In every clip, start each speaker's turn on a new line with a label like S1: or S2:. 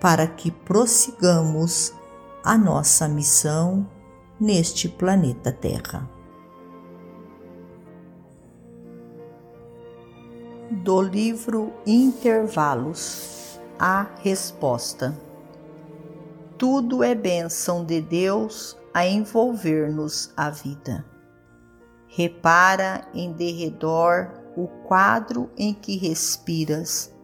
S1: para que prossigamos a nossa missão neste planeta Terra. Do livro Intervalos A Resposta Tudo é bênção de Deus a envolver-nos a vida. Repara em derredor o quadro em que respiras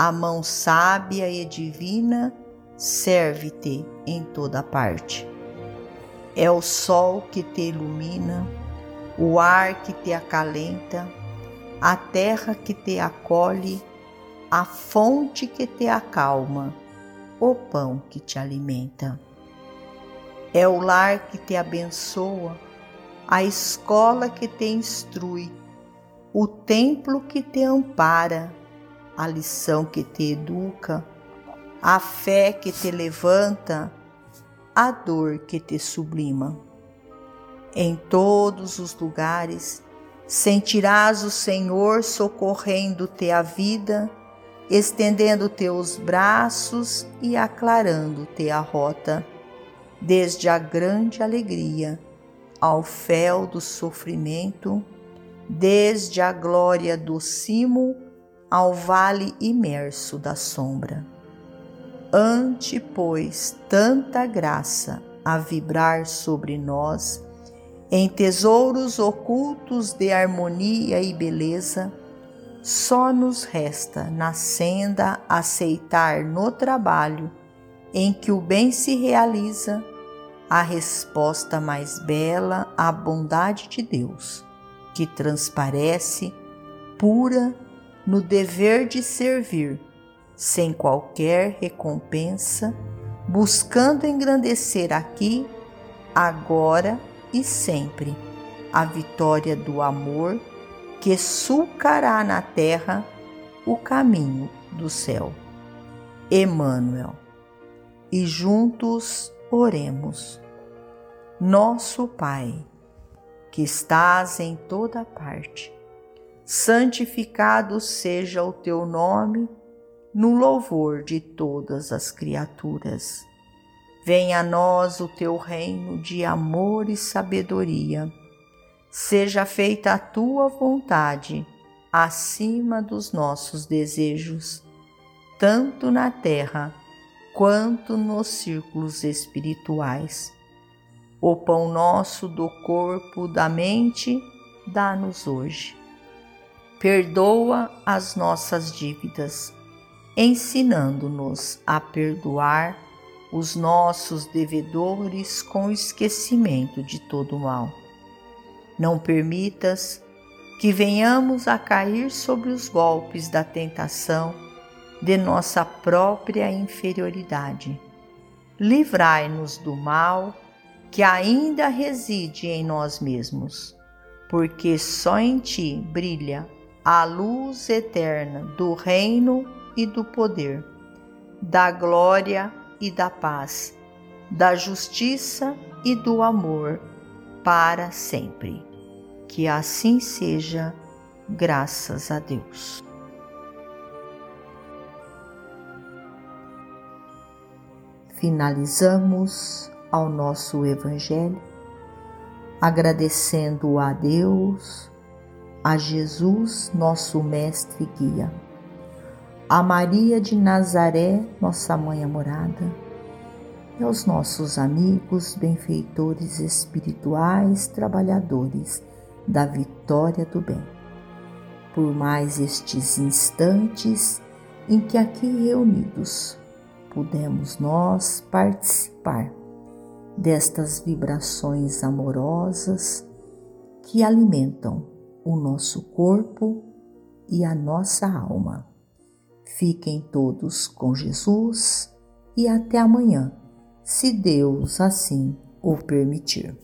S1: a mão sábia e divina serve-te em toda parte. É o sol que te ilumina, o ar que te acalenta, a terra que te acolhe, a fonte que te acalma, o pão que te alimenta. É o lar que te abençoa, a escola que te instrui, o templo que te ampara, a lição que te educa, a fé que te levanta, a dor que te sublima. Em todos os lugares sentirás o Senhor socorrendo-te a vida, estendendo teus braços e aclarando-te a rota, desde a grande alegria ao fel do sofrimento, desde a glória do cimo ao vale imerso da sombra. Ante, pois, tanta graça a vibrar sobre nós, em tesouros ocultos de harmonia e beleza, só nos resta na senda aceitar no trabalho em que o bem se realiza a resposta mais bela à bondade de Deus, que transparece pura no dever de servir, sem qualquer recompensa, buscando engrandecer aqui, agora e sempre a vitória do amor que sulcará na terra o caminho do céu. Emmanuel. E juntos oremos. Nosso Pai, que estás em toda parte, santificado seja o teu nome no louvor de todas as criaturas. Venha a nós o teu reino de amor e sabedoria. Seja feita a tua vontade acima dos nossos desejos, tanto na terra quanto nos círculos espirituais. O pão nosso do corpo, da mente, dá-nos hoje perdoa as nossas dívidas, ensinando-nos a perdoar os nossos devedores com esquecimento de todo mal. Não permitas que venhamos a cair sobre os golpes da tentação de nossa própria inferioridade. Livrai-nos do mal que ainda reside em nós mesmos, porque só em ti brilha a luz eterna do reino e do poder, da glória e da paz, da justiça e do amor para sempre. Que assim seja, graças a Deus. Finalizamos ao nosso Evangelho agradecendo a Deus a Jesus, nosso Mestre e Guia, a Maria de Nazaré, nossa Mãe amorada, e aos nossos amigos, benfeitores espirituais, trabalhadores da vitória do bem. Por mais estes instantes em que aqui reunidos pudemos nós participar destas vibrações amorosas que alimentam o nosso corpo e a nossa alma. Fiquem todos com Jesus e até amanhã, se Deus assim o permitir.